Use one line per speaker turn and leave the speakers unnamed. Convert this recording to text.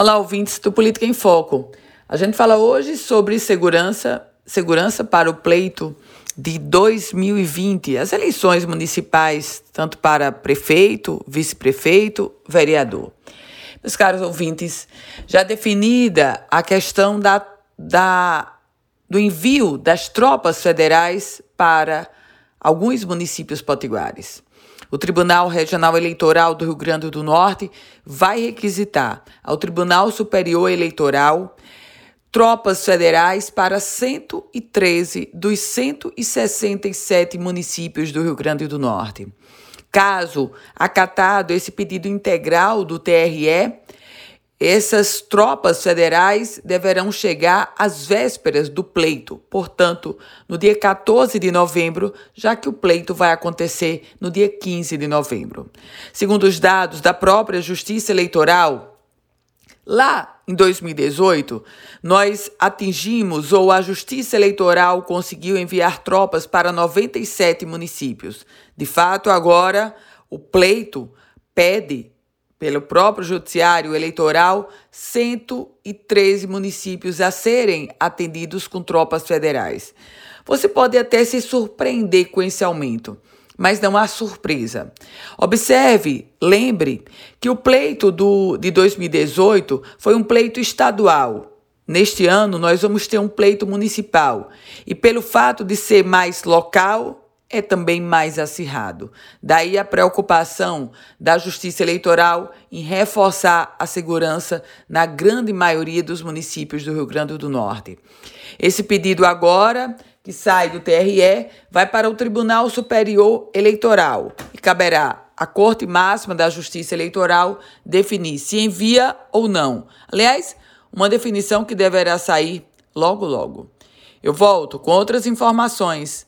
Olá, ouvintes do Política em Foco. A gente fala hoje sobre segurança, segurança para o pleito de 2020, as eleições municipais, tanto para prefeito, vice-prefeito, vereador. Meus caros ouvintes, já definida a questão da, da, do envio das tropas federais para alguns municípios potiguares. O Tribunal Regional Eleitoral do Rio Grande do Norte vai requisitar ao Tribunal Superior Eleitoral tropas federais para 113 dos 167 municípios do Rio Grande do Norte. Caso acatado esse pedido integral do TRE, essas tropas federais deverão chegar às vésperas do pleito, portanto, no dia 14 de novembro, já que o pleito vai acontecer no dia 15 de novembro. Segundo os dados da própria Justiça Eleitoral, lá em 2018, nós atingimos ou a Justiça Eleitoral conseguiu enviar tropas para 97 municípios. De fato, agora o pleito pede pelo próprio Judiciário Eleitoral 113 municípios a serem atendidos com tropas federais. Você pode até se surpreender com esse aumento, mas não há surpresa. Observe, lembre que o pleito do, de 2018 foi um pleito estadual. Neste ano, nós vamos ter um pleito municipal. E pelo fato de ser mais local, é também mais acirrado. Daí a preocupação da Justiça Eleitoral em reforçar a segurança na grande maioria dos municípios do Rio Grande do Norte. Esse pedido agora, que sai do TRE, vai para o Tribunal Superior Eleitoral e caberá à Corte Máxima da Justiça Eleitoral definir se envia ou não. Aliás, uma definição que deverá sair logo logo. Eu volto com outras informações